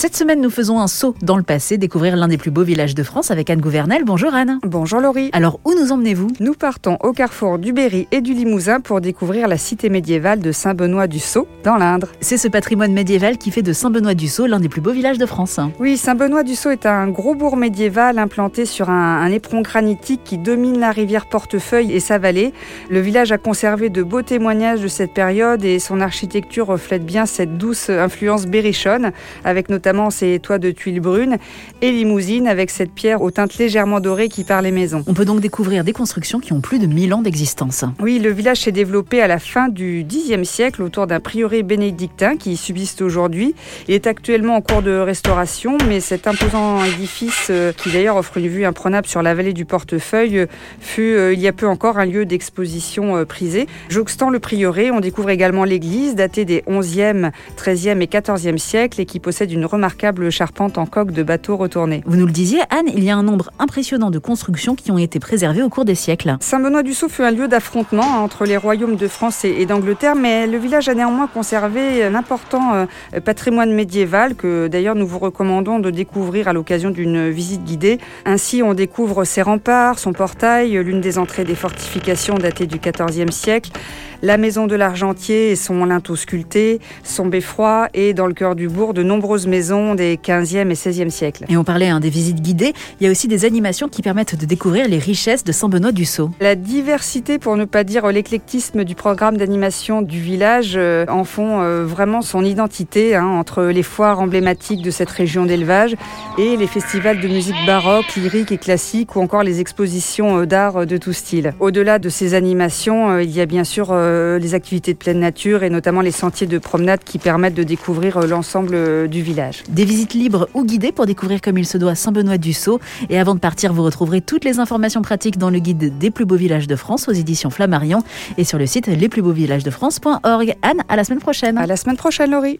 Cette semaine, nous faisons un saut dans le passé, découvrir l'un des plus beaux villages de France avec Anne Gouvernel. Bonjour Anne. Bonjour Laurie. Alors, où nous emmenez-vous? Nous partons au carrefour du Berry et du Limousin pour découvrir la cité médiévale de Saint-Benoît-du-Sault, dans l'Indre. C'est ce patrimoine médiéval qui fait de Saint-Benoît-du-Sault l'un des plus beaux villages de France. Oui, Saint-Benoît-du-Sault est un gros bourg médiéval implanté sur un, un éperon granitique qui domine la rivière Portefeuille et sa vallée. Le village a conservé de beaux témoignages de cette période et son architecture reflète bien cette douce influence berrichonne, avec notamment ses toits de tuiles brunes et limousine avec cette pierre aux teintes légèrement dorées qui part les maisons. On peut donc découvrir des constructions qui ont plus de 1000 ans d'existence. Oui, le village s'est développé à la fin du Xe siècle autour d'un prieuré bénédictin qui subsiste aujourd'hui. Il est actuellement en cours de restauration, mais cet imposant édifice, euh, qui d'ailleurs offre une vue imprenable sur la vallée du Portefeuille, fut euh, il y a peu encore un lieu d'exposition euh, prisé. Jouxtant le prieuré, on découvre également l'église datée des 11e, 13e et 14e siècles et qui possède une remarquable charpente en coque de bateau retourné. Vous nous le disiez, Anne, il y a un nombre impressionnant de constructions qui ont été préservées au cours des siècles. Saint-Benoît-du-Sault fut un lieu d'affrontement entre les royaumes de France et d'Angleterre, mais le village a néanmoins conservé un important euh, patrimoine médiéval que d'ailleurs nous vous recommandons de découvrir à l'occasion d'une visite guidée. Ainsi, on découvre ses remparts, son portail, l'une des entrées des fortifications datées du XIVe siècle, la maison de l'Argentier et son linteau sculpté, son beffroi et dans le cœur du bourg de nombreuses maisons des 15e et 16e siècles. Et on parlait hein, des visites guidées, il y a aussi des animations qui permettent de découvrir les richesses de Saint-Benoît-du-Sault. La diversité, pour ne pas dire l'éclectisme du programme d'animation du village euh, en font euh, vraiment son identité hein, entre les foires emblématiques de cette région d'élevage et les festivals de musique baroque, lyrique et classique ou encore les expositions euh, d'art de tout style. Au-delà de ces animations, il y a bien sûr les activités de pleine nature et notamment les sentiers de promenade qui permettent de découvrir l'ensemble du village. Des visites libres ou guidées pour découvrir comme il se doit Saint-Benoît-du-Sault. Et avant de partir, vous retrouverez toutes les informations pratiques dans le guide des plus beaux villages de France aux éditions Flammarion et sur le site lesplusbeauxvillagesdefrance.org. Anne, à la semaine prochaine. À la semaine prochaine, Laurie.